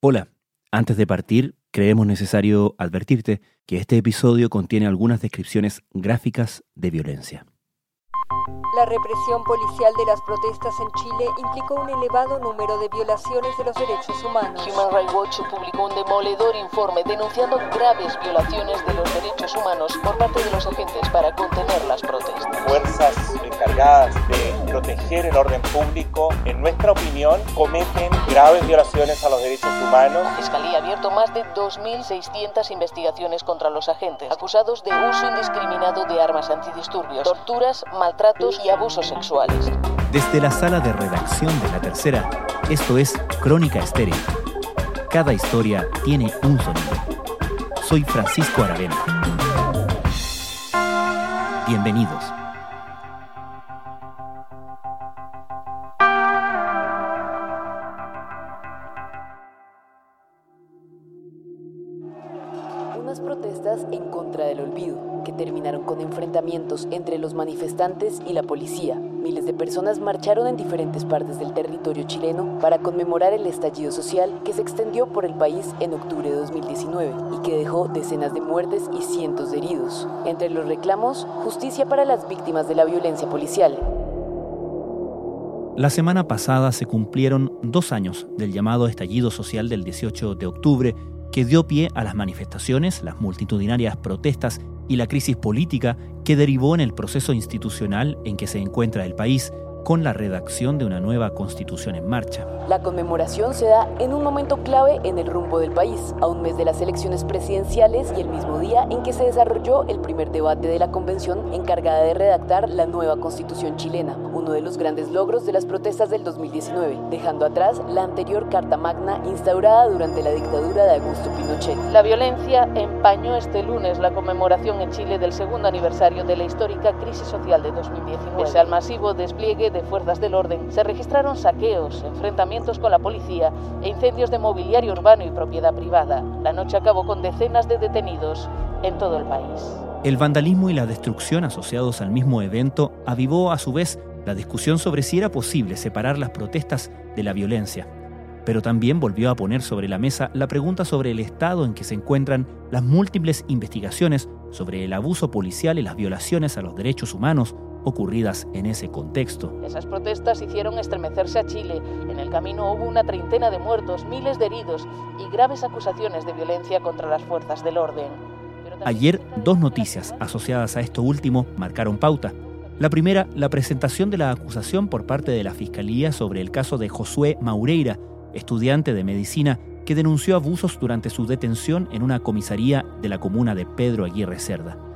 Hola, antes de partir, creemos necesario advertirte que este episodio contiene algunas descripciones gráficas de violencia. La represión policial de las protestas en Chile implicó un elevado número de violaciones de los derechos humanos. Human Rights Watch publicó un demoledor informe denunciando graves violaciones de los derechos humanos por parte de los agentes para contener las protestas. Fuerzas encargadas de proteger el orden público, en nuestra opinión, cometen graves violaciones a los derechos humanos. La Fiscalía ha abierto más de 2.600 investigaciones contra los agentes, acusados de uso indiscriminado de armas antidisturbios, torturas, maltratos y abusos sexuales. Desde la sala de redacción de La Tercera, esto es Crónica Estéreo. Cada historia tiene un sonido. Soy Francisco Aravena. Bienvenidos. La policía. Miles de personas marcharon en diferentes partes del territorio chileno para conmemorar el estallido social que se extendió por el país en octubre de 2019 y que dejó decenas de muertes y cientos de heridos. Entre los reclamos, justicia para las víctimas de la violencia policial, La semana pasada se cumplieron dos años del llamado estallido social del 18 de octubre que dio pie a las manifestaciones, las multitudinarias protestas y la crisis política que derivó en el proceso institucional en que se encuentra el país con la redacción de una nueva constitución en marcha. La conmemoración se da en un momento clave en el rumbo del país, a un mes de las elecciones presidenciales y el mismo día en que se desarrolló el primer debate de la convención encargada de redactar la nueva constitución chilena, uno de los grandes logros de las protestas del 2019, dejando atrás la anterior Carta Magna instaurada durante la dictadura de Augusto Pinochet. La violencia empañó este lunes la conmemoración en Chile del segundo aniversario de la histórica crisis social de 2019. Pese al masivo despliegue de fuerzas del orden, se registraron saqueos, enfrentamientos con la policía e incendios de mobiliario urbano y propiedad privada. La noche acabó con decenas de detenidos en todo el país. El vandalismo y la destrucción asociados al mismo evento avivó a su vez la discusión sobre si era posible separar las protestas de la violencia, pero también volvió a poner sobre la mesa la pregunta sobre el estado en que se encuentran las múltiples investigaciones sobre el abuso policial y las violaciones a los derechos humanos ocurridas en ese contexto. Esas protestas hicieron estremecerse a Chile. En el camino hubo una treintena de muertos, miles de heridos y graves acusaciones de violencia contra las fuerzas del orden. Ayer, dos noticias asociadas a esto último marcaron pauta. La primera, la presentación de la acusación por parte de la Fiscalía sobre el caso de Josué Maureira, estudiante de medicina que denunció abusos durante su detención en una comisaría de la comuna de Pedro Aguirre Cerda.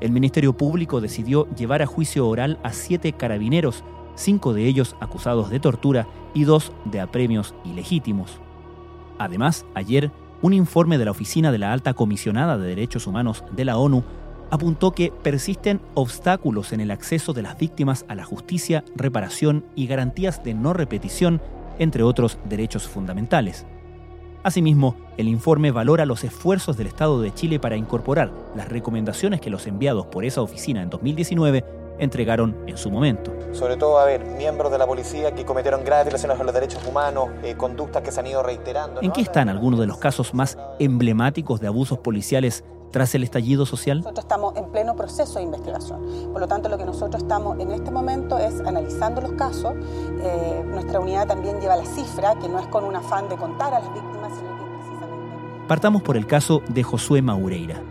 El Ministerio Público decidió llevar a juicio oral a siete carabineros, cinco de ellos acusados de tortura y dos de apremios ilegítimos. Además, ayer, un informe de la Oficina de la Alta Comisionada de Derechos Humanos de la ONU apuntó que persisten obstáculos en el acceso de las víctimas a la justicia, reparación y garantías de no repetición, entre otros derechos fundamentales. Asimismo, el informe valora los esfuerzos del Estado de Chile para incorporar las recomendaciones que los enviados por esa oficina en 2019 entregaron en su momento. Sobre todo, a ver, miembros de la policía que cometieron graves violaciones con los derechos humanos, eh, conductas que se han ido reiterando. ¿En qué están algunos de los casos más emblemáticos de abusos policiales tras el estallido social? Nosotros estamos en pleno proceso de investigación. Por lo tanto, lo que nosotros estamos en este momento es analizando los casos. Eh, nuestra unidad también lleva la cifra, que no es con un afán de contar a las víctimas, sino que precisamente... Partamos por el caso de Josué Maureira.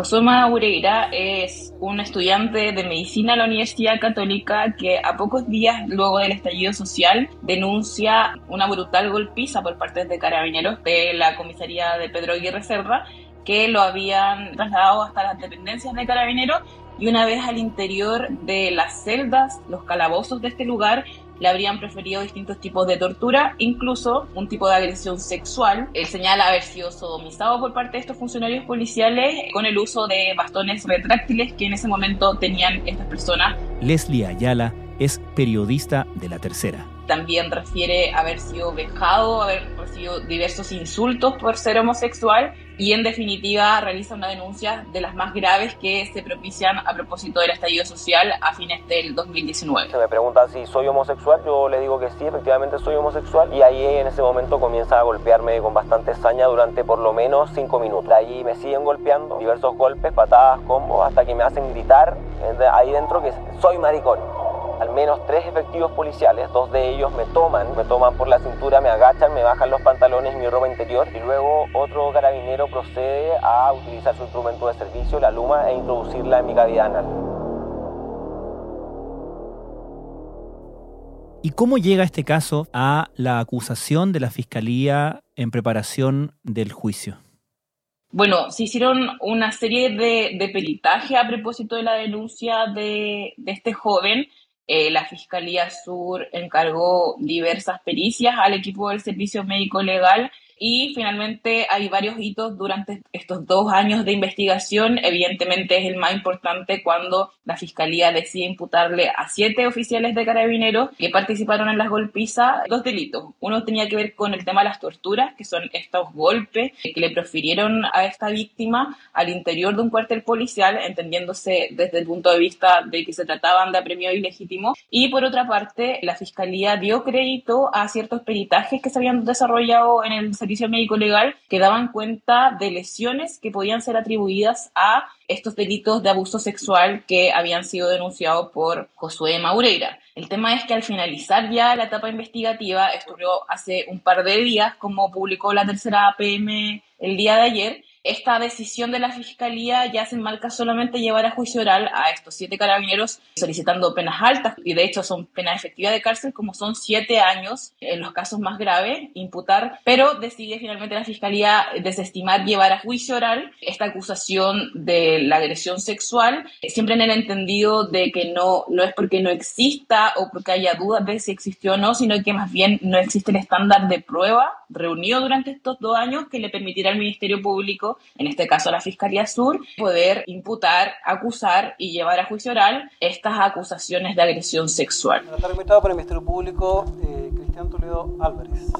Josué Maureira es un estudiante de medicina en la Universidad Católica que a pocos días luego del estallido social denuncia una brutal golpiza por parte de carabineros de la comisaría de Pedro Aguirre Cerda que lo habían trasladado hasta las dependencias de carabineros y una vez al interior de las celdas, los calabozos de este lugar, le habrían preferido distintos tipos de tortura, incluso un tipo de agresión sexual. Él señala haber sido sodomizado por parte de estos funcionarios policiales con el uso de bastones retráctiles que en ese momento tenían estas personas. Leslie Ayala es periodista de La Tercera. También refiere haber sido vejado, haber recibido diversos insultos por ser homosexual y en definitiva realiza una denuncia de las más graves que se propician a propósito del estallido social a fines del 2019. Se me pregunta si soy homosexual, yo le digo que sí, efectivamente soy homosexual y ahí en ese momento comienza a golpearme con bastante saña durante por lo menos cinco minutos. Ahí me siguen golpeando, diversos golpes, patadas, combos, hasta que me hacen gritar ahí dentro que soy maricón al menos tres efectivos policiales, dos de ellos me toman, me toman por la cintura, me agachan, me bajan los pantalones y mi ropa interior y luego otro carabinero procede a utilizar su instrumento de servicio, la luma, e introducirla en mi cavidad anal. ¿Y cómo llega este caso a la acusación de la Fiscalía en preparación del juicio? Bueno, se hicieron una serie de, de peritaje a propósito de la denuncia de, de este joven eh, la Fiscalía Sur encargó diversas pericias al equipo del Servicio Médico Legal y finalmente hay varios hitos durante estos dos años de investigación. Evidentemente es el más importante cuando la Fiscalía decide imputarle a siete oficiales de carabineros que participaron en las golpizas dos delitos. Uno tenía que ver con el tema de las torturas, que son estos golpes que le profirieron a esta víctima al interior de un cuartel policial, entendiéndose desde el punto de vista de que se trataban de apremio ilegítimo. Y por otra parte, la Fiscalía dio crédito a ciertos peritajes que se habían desarrollado en el servicio médico legal que daban cuenta de lesiones que podían ser atribuidas a estos delitos de abuso sexual que habían sido denunciados por Josué Maureira. El tema es que al finalizar ya la etapa investigativa, esto hace un par de días, como publicó la tercera APM el día de ayer, esta decisión de la Fiscalía ya se enmarca solamente llevar a juicio oral a estos siete carabineros solicitando penas altas. Y de hecho son penas efectivas de cárcel como son siete años en los casos más graves, imputar, pero decide finalmente la Fiscalía desestimar llevar a juicio oral esta acusación de la agresión sexual, siempre en el entendido de que no, no es porque no exista o porque haya dudas de si existió o no, sino que más bien no existe el estándar de prueba reunido durante estos dos años que le permitirá al Ministerio Público en este caso la Fiscalía Sur, poder imputar, acusar y llevar a juicio oral estas acusaciones de agresión sexual. Está invitado por el Ministerio Público eh, Cristian Toledo Álvarez.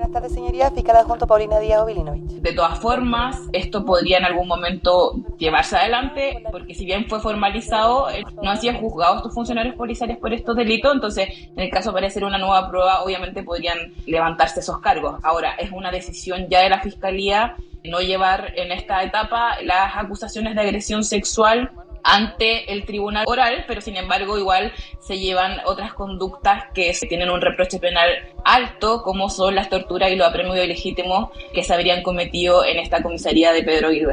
Buenas tardes, señoría. Fiscal junto Paulina Díaz Obilinovich. De todas formas, esto podría en algún momento llevarse adelante, porque si bien fue formalizado, eh, no han sido juzgados estos funcionarios policiales por estos delitos, entonces, en el caso de aparecer una nueva prueba, obviamente podrían levantarse esos cargos. Ahora, es una decisión ya de la Fiscalía no llevar en esta etapa las acusaciones de agresión sexual ante el tribunal oral, pero sin embargo igual se llevan otras conductas que tienen un reproche penal alto, como son las torturas y los apremios ilegítimos que se habrían cometido en esta comisaría de Pedro Aguirre.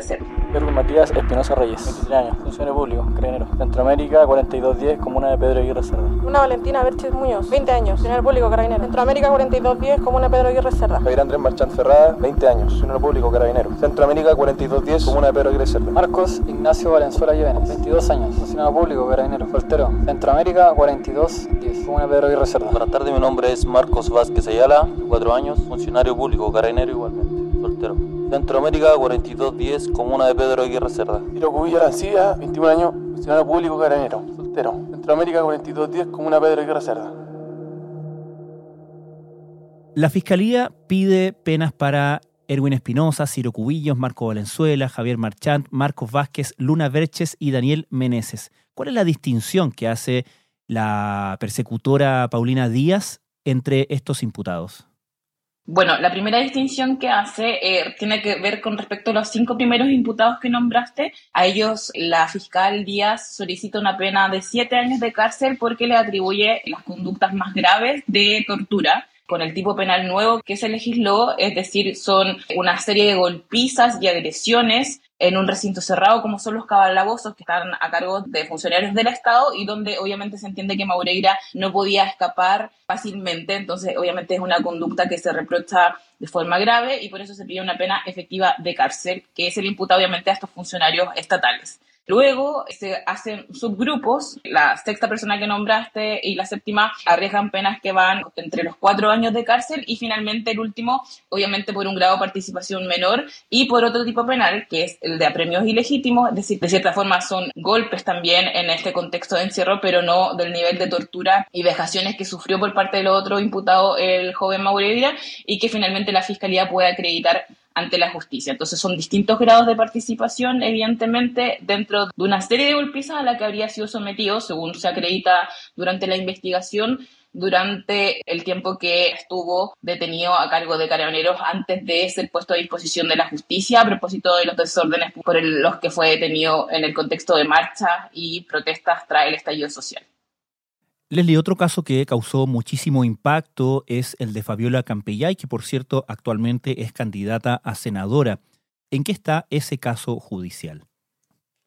Pedro Matías Espinosa Reyes, 23 años, funcionario público, carabinero. Centroamérica, 4210, comuna de Pedro Aguirre Cerda. Una Valentina Berches Muñoz, 20 años, funcionario público, carabinero. Centroamérica, 4210, comuna de Pedro Aguirre Cerda. Javier Andrés Marchán Ferrada, 20 años, funcionario público, carabinero. Centroamérica, 4210, comuna de Pedro Aguirre Cerda. Marcos Ignacio Valenzuela Llévenes, 22 años, funcionario público, carabinero, soltero. Centroamérica, 4210, comuna de Pedro Aguirre Cerda. Buenas tardes, mi nombre es Marcos Vázquez Ayala, 4 años, funcionario público, carabinero igualmente, soltero. Centroamérica 4210, comuna de Pedro Aguirre Cerda. Tiro Cubilla Arancía, 21 años, funcionario público carabinero, soltero. Centroamérica 4210, comuna de Pedro Aguirre Cerda. La Fiscalía pide penas para Erwin Espinosa, Ciro Cubillos, Marco Valenzuela, Javier Marchant, Marcos Vázquez, Luna Verches y Daniel Meneses. ¿Cuál es la distinción que hace la persecutora Paulina Díaz entre estos imputados? Bueno, la primera distinción que hace eh, tiene que ver con respecto a los cinco primeros imputados que nombraste. A ellos la fiscal Díaz solicita una pena de siete años de cárcel porque le atribuye las conductas más graves de tortura con el tipo penal nuevo que se legisló, es decir, son una serie de golpizas y agresiones en un recinto cerrado como son los cabalabozos que están a cargo de funcionarios del Estado y donde obviamente se entiende que Maureira no podía escapar fácilmente, entonces obviamente es una conducta que se reprocha de forma grave y por eso se pide una pena efectiva de cárcel, que se le imputa obviamente a estos funcionarios estatales. Luego se hacen subgrupos, la sexta persona que nombraste y la séptima arriesgan penas que van entre los cuatro años de cárcel y finalmente el último, obviamente por un grado de participación menor y por otro tipo penal, que es el de apremios ilegítimos, es decir, de cierta forma son golpes también en este contexto de encierro, pero no del nivel de tortura y vejaciones que sufrió por parte del otro imputado el joven Maureira y que finalmente la fiscalía puede acreditar ante la justicia. Entonces son distintos grados de participación, evidentemente, dentro de una serie de golpizas a la que habría sido sometido, según se acredita durante la investigación, durante el tiempo que estuvo detenido a cargo de carabineros antes de ser puesto a disposición de la justicia a propósito de los desórdenes por los que fue detenido en el contexto de marchas y protestas tras el estallido social. Leslie, otro caso que causó muchísimo impacto es el de Fabiola Campellay, que por cierto actualmente es candidata a senadora. ¿En qué está ese caso judicial?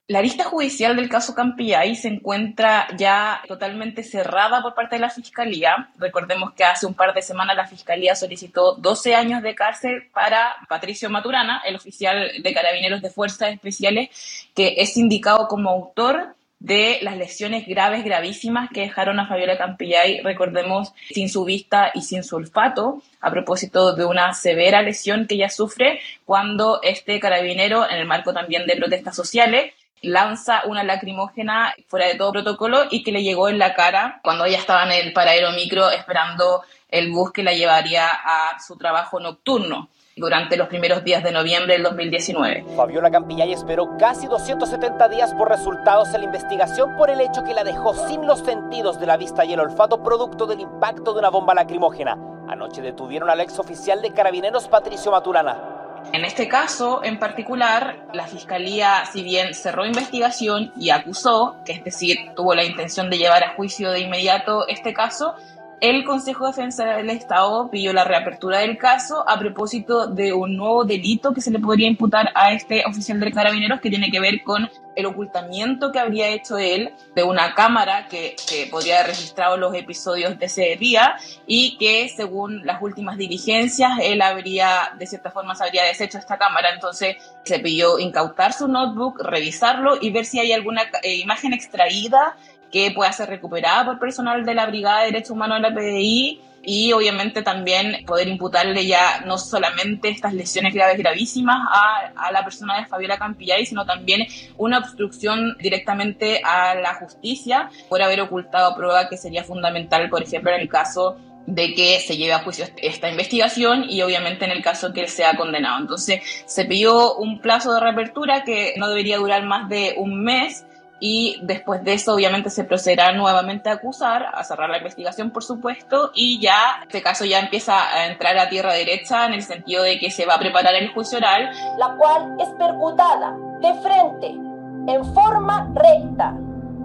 La lista judicial del caso Campillay se encuentra ya totalmente cerrada por parte de la Fiscalía. Recordemos que hace un par de semanas la Fiscalía solicitó 12 años de cárcel para Patricio Maturana, el oficial de carabineros de fuerzas especiales, que es indicado como autor de las lesiones graves, gravísimas que dejaron a Fabiola Campillay, recordemos, sin su vista y sin su olfato, a propósito de una severa lesión que ella sufre cuando este carabinero, en el marco también de protestas sociales, lanza una lacrimógena fuera de todo protocolo y que le llegó en la cara cuando ella estaba en el paradero micro esperando el bus que la llevaría a su trabajo nocturno durante los primeros días de noviembre del 2019. Fabiola Campillay esperó casi 270 días por resultados en la investigación por el hecho que la dejó sin los sentidos de la vista y el olfato producto del impacto de una bomba lacrimógena. Anoche detuvieron al ex oficial de carabineros Patricio Maturana. En este caso en particular, la Fiscalía, si bien cerró investigación y acusó, que es decir, tuvo la intención de llevar a juicio de inmediato este caso, el Consejo de Defensa del Estado pidió la reapertura del caso a propósito de un nuevo delito que se le podría imputar a este oficial de carabineros que tiene que ver con el ocultamiento que habría hecho él de una cámara que, podría haber registrado los episodios de ese día y que según las últimas diligencias él habría, de cierta forma, se habría deshecho esta cámara. Entonces se pidió incautar su notebook, revisarlo y ver si hay alguna eh, imagen extraída que pueda ser recuperada por personal de la Brigada de Derechos Humanos de la PDI y obviamente también poder imputarle ya no solamente estas lesiones graves gravísimas a, a, la persona de Fabiola Campillay, sino también una obstrucción directamente a la justicia por haber ocultado prueba que sería fundamental, por ejemplo, en el caso de que se lleve a juicio esta investigación y obviamente en el caso que él sea condenado. Entonces se pidió un plazo de reapertura que no debería durar más de un mes y después de eso obviamente se procederá nuevamente a acusar, a cerrar la investigación por supuesto y ya este caso ya empieza a entrar a tierra derecha en el sentido de que se va a preparar el juicio oral. La cual es percutada de frente, en forma recta,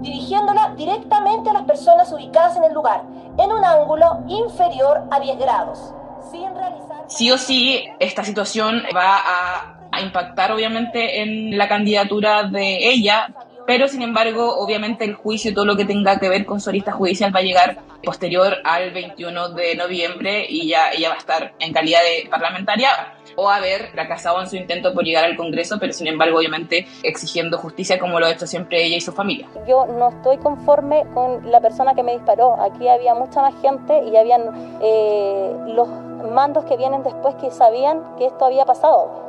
dirigiéndola directamente a las personas ubicadas en el lugar, en un ángulo inferior a 10 grados, sin realizar... Sí o sí, esta situación va a, a impactar obviamente en la candidatura de ella pero sin embargo, obviamente el juicio y todo lo que tenga que ver con su lista judicial va a llegar posterior al 21 de noviembre y ya ella va a estar en calidad de parlamentaria o haber fracasado en su intento por llegar al Congreso, pero sin embargo, obviamente, exigiendo justicia como lo ha hecho siempre ella y su familia. Yo no estoy conforme con la persona que me disparó. Aquí había mucha más gente y habían eh, los mandos que vienen después que sabían que esto había pasado.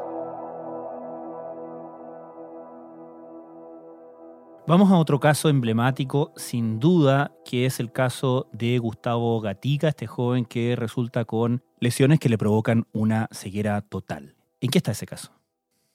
Vamos a otro caso emblemático, sin duda, que es el caso de Gustavo Gatica, este joven que resulta con lesiones que le provocan una ceguera total. ¿En qué está ese caso?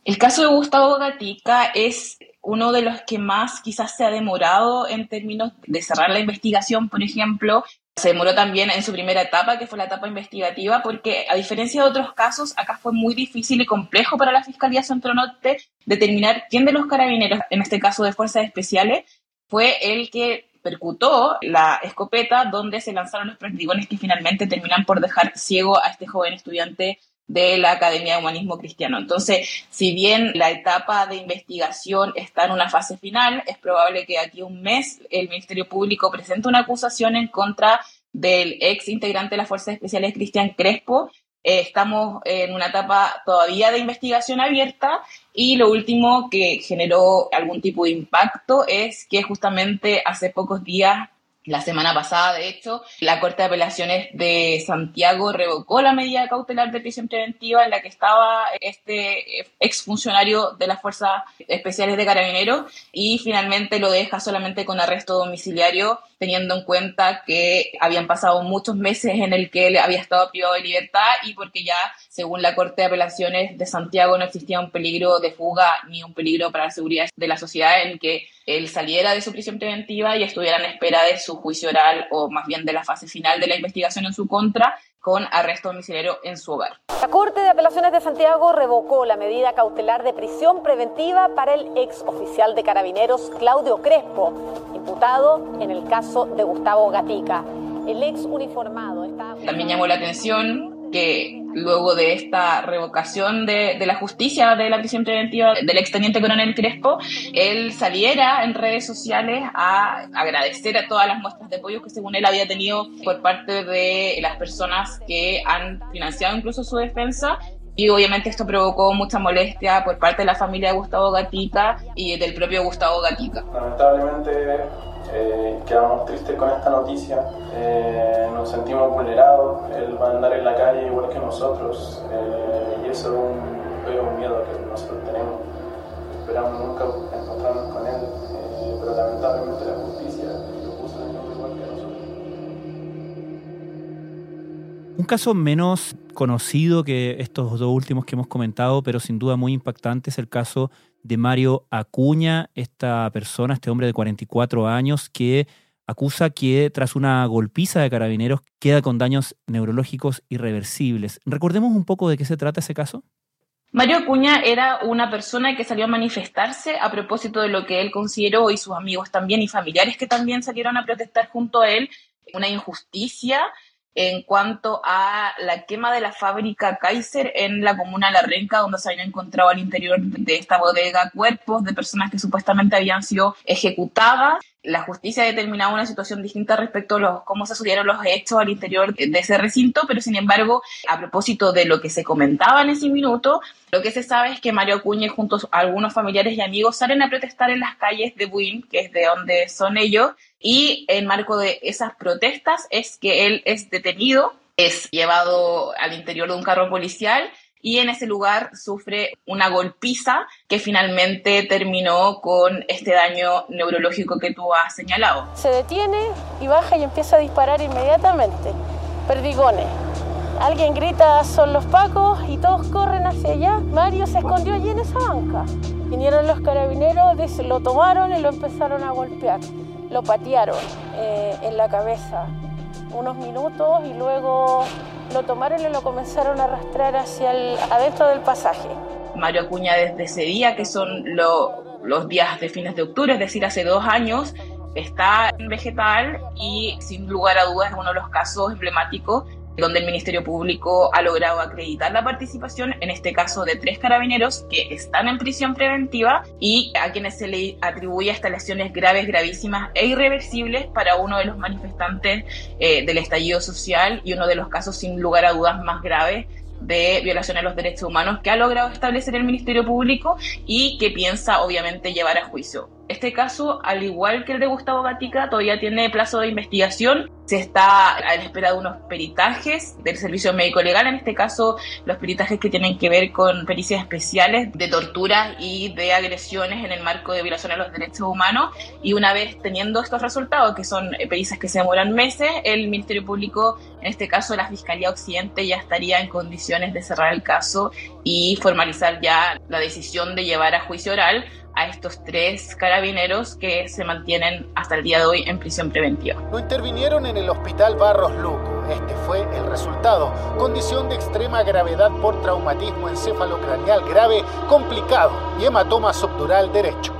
El caso de Gustavo Gatica es uno de los que más quizás se ha demorado en términos de cerrar la investigación, por ejemplo, se demoró también en su primera etapa, que fue la etapa investigativa, porque a diferencia de otros casos, acá fue muy difícil y complejo para la Fiscalía Centro Norte determinar quién de los carabineros, en este caso de Fuerzas Especiales, fue el que percutó la escopeta donde se lanzaron los perdigones que finalmente terminan por dejar ciego a este joven estudiante de la Academia de Humanismo Cristiano. Entonces, si bien la etapa de investigación está en una fase final, es probable que aquí un mes el Ministerio Público presente una acusación en contra del ex integrante de las Fuerzas Especiales, Cristian Crespo. Eh, estamos en una etapa todavía de investigación abierta y lo último que generó algún tipo de impacto es que justamente hace pocos días la semana pasada, de hecho, la Corte de Apelaciones de Santiago revocó la medida cautelar de prisión preventiva en la que estaba este exfuncionario de las Fuerzas Especiales de Carabineros y finalmente lo deja solamente con arresto domiciliario teniendo en cuenta que habían pasado muchos meses en el que él había estado privado de libertad y porque ya, según la Corte de Apelaciones de Santiago, no existía un peligro de fuga ni un peligro para la seguridad de la sociedad en que él saliera de su prisión preventiva y estuviera en espera de su juicio oral o más bien de la fase final de la investigación en su contra con arresto domiciliario en su hogar. La Corte de Apelaciones de Santiago revocó la medida cautelar de prisión preventiva para el ex oficial de carabineros Claudio Crespo, imputado en el caso de Gustavo Gatica. El ex uniformado está... También llamó la atención que luego de esta revocación de, la justicia de la prisión preventiva del exteniente coronel Crespo, él saliera en redes sociales a agradecer a todas las muestras de apoyo que según él había tenido por parte de las personas que han financiado incluso su defensa y obviamente esto provocó mucha molestia por parte de la familia de Gustavo Gatica y del propio Gustavo Gatica. Lamentablemente eh, quedamos tristes con esta noticia, eh, nos sentimos vulnerados, él va a andar en la calle igual que nosotros eh, y eso es un, es un, miedo que nosotros tenemos. Esperamos nunca encontrarnos con él, eh, pero lamentablemente la justicia lo puso en el igual que nosotros. Un caso menos conocido que estos dos últimos que hemos comentado, pero sin duda muy impactante, es el caso de Mario Acuña, esta persona, este hombre de 44 años, que acusa que tras una golpiza de carabineros queda con daños neurológicos irreversibles. Recordemos un poco de qué se trata ese caso. Mario Acuña era una persona que salió a manifestarse a propósito de lo que él consideró y sus amigos también y familiares que también salieron a protestar junto a él, una injusticia en cuanto a la quema de la fábrica Kaiser en la comuna de La Renca, donde se habían encontrado al interior de esta bodega cuerpos de personas que supuestamente habían sido ejecutadas. La justicia determinaba una situación distinta respecto a cómo se sucedieron los hechos al interior de ese recinto, pero sin embargo, a propósito de lo que se comentaba en ese minuto, lo que se sabe es que Mario Acuña junto a algunos familiares y amigos salen a protestar en las calles de Buin, que es de donde son ellos, y en marco de esas protestas es que él es detenido, es llevado al interior de un carro policial y en ese lugar sufre una golpiza que finalmente terminó con este daño neurológico que tú has señalado. Se detiene y baja y empieza a disparar inmediatamente. Perdigones. Alguien grita, son los pacos, y todos corren hacia allá. Mario se escondió allí en esa banca. Vinieron los carabineros, lo tomaron y lo empezaron a golpear lo patearon eh, en la cabeza unos minutos y luego lo tomaron y lo comenzaron a arrastrar hacia el adentro del pasaje. Mario Acuña desde ese día, que son los días de fines de octubre, es decir, hace dos años, está en vegetal y sin lugar a dudas es uno de los casos emblemáticos donde el Ministerio Público ha logrado acreditar la participación, en este caso de tres carabineros que están en prisión preventiva y a quienes se le atribuye hasta lesiones graves, gravísimas e irreversibles para uno de los manifestantes eh, del estallido social y uno de los casos sin lugar a dudas más graves de violación a los derechos humanos que ha logrado establecer el Ministerio Público y que piensa obviamente llevar a juicio. Este caso, al igual que el de Gustavo Gatica, todavía tiene plazo de investigación. Se está a la espera de unos peritajes del Servicio Médico Legal, en este caso los peritajes que tienen que ver con pericias especiales de torturas y de agresiones en el marco de violación a los derechos humanos. Y una vez teniendo estos resultados, que son pericias que se demoran meses, el Ministerio Público, en este caso la Fiscalía Occidente, ya estaría en condiciones de cerrar el caso y formalizar ya la decisión de llevar a juicio oral a estos tres carabineros que se mantienen hasta el día de hoy en prisión preventiva. Lo intervinieron en el hospital Barros Luco. Este fue el resultado. Condición de extrema gravedad por traumatismo encefalocraneal grave, complicado y hematoma subdural derecho.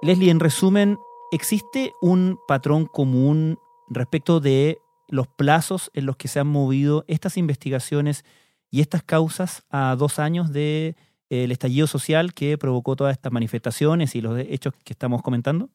Leslie, en resumen, ¿existe un patrón común respecto de los plazos en los que se han movido estas investigaciones y estas causas a dos años del de, el estallido social que provocó todas estas manifestaciones y los hechos que estamos comentando?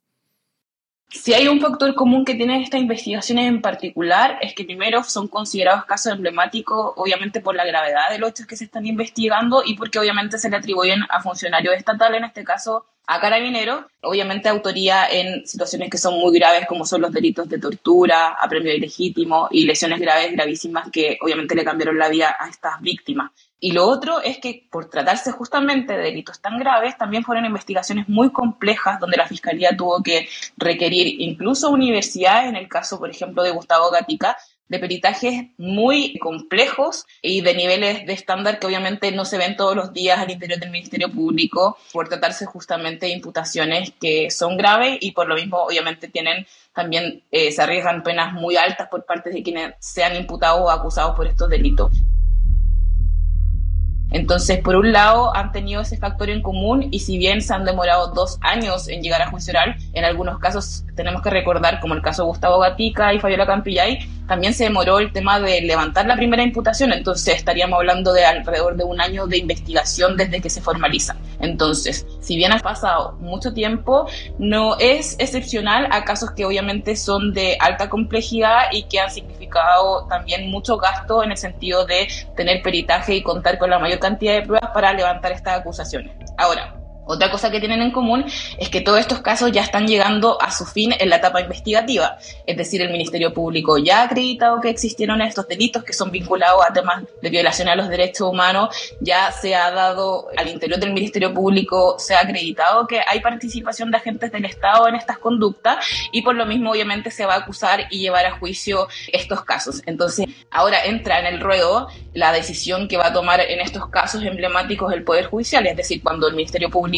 Si hay un factor común que tienen estas investigaciones en particular, es que primero son considerados casos emblemáticos, obviamente por la gravedad de los hechos que se están investigando y porque obviamente se le atribuyen a funcionarios estatales, en este caso a carabineros, obviamente autoría en situaciones que son muy graves como son los delitos de tortura, apremio ilegítimo y lesiones graves, gravísimas que obviamente le cambiaron la vida a estas víctimas. Y lo otro es que por tratarse justamente de delitos tan graves, también fueron investigaciones muy complejas donde la Fiscalía tuvo que requerir incluso universidades, en el caso, por ejemplo, de Gustavo Gatica, de peritajes muy complejos y de niveles de estándar que obviamente no se ven todos los días al interior del Ministerio Público por tratarse justamente de imputaciones que son graves y por lo mismo obviamente tienen también eh, se arriesgan penas muy altas por parte de quienes sean imputados o acusados por estos delitos. Entonces, por un lado, han tenido ese factor en común y si bien se han demorado dos años en llegar a juicio oral, en algunos casos tenemos que recordar, como el caso de Gustavo Gatica y Fabiola Campillay, también se demoró el tema de levantar la primera imputación, entonces estaríamos hablando de alrededor de un año de investigación desde que se formaliza. Entonces, si bien ha pasado mucho tiempo, no es excepcional a casos que obviamente son de alta complejidad y que han significado también mucho gasto en el sentido de tener peritaje y contar con la mayor cantidad de pruebas para levantar estas acusaciones. Ahora, otra cosa que tienen en común es que todos estos casos ya están llegando a su fin en la etapa investigativa, es decir, el Ministerio Público ya ha acreditado que existieron estos delitos que son vinculados a temas de violación a los derechos humanos, ya se ha dado al interior del Ministerio Público, se ha acreditado que hay participación de agentes del Estado en estas conductas y por lo mismo obviamente se va a acusar y llevar a juicio estos casos. Entonces, ahora entra en el ruedo la decisión que va a tomar en estos casos emblemáticos el Poder Judicial, es decir, cuando el Ministerio Público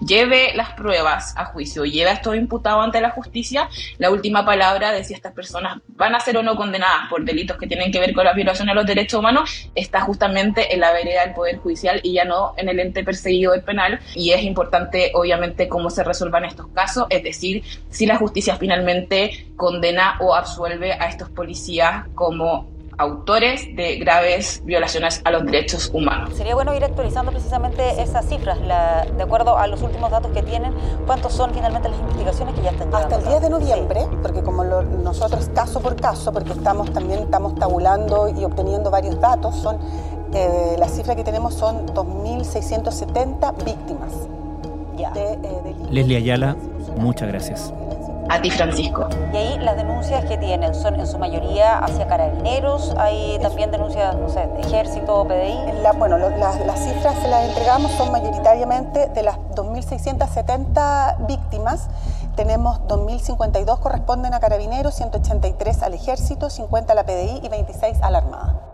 lleve las pruebas a juicio, lleve a estos imputados ante la justicia, la última palabra de si estas personas van a ser o no condenadas por delitos que tienen que ver con la violación a los derechos humanos está justamente en la vereda del Poder Judicial y ya no en el ente perseguido del penal. Y es importante, obviamente, cómo se resuelvan estos casos, es decir, si la justicia finalmente condena o absuelve a estos policías como autores de graves violaciones a los derechos humanos. Sería bueno ir actualizando precisamente esas cifras, de acuerdo a los últimos datos que tienen, cuántos son finalmente las investigaciones que ya están Hasta el 10 de noviembre, porque como nosotros caso por caso, porque estamos también estamos tabulando y obteniendo varios datos, son eh, las cifras que tenemos son 2.670 víctimas. Ya. De, eh, Leslie Ayala, muchas gracias a ti, Francisco. Y ahí las denuncias que tienen son en su mayoría hacia carabineros, hay también denuncias, no sé, ejército, PDI. bueno, las cifras se las entregamos son mayoritariamente de las 2.670 víctimas. Tenemos 2.052 corresponden a carabineros, 183 al ejército, 50 a la PDI y 26 a la Armada.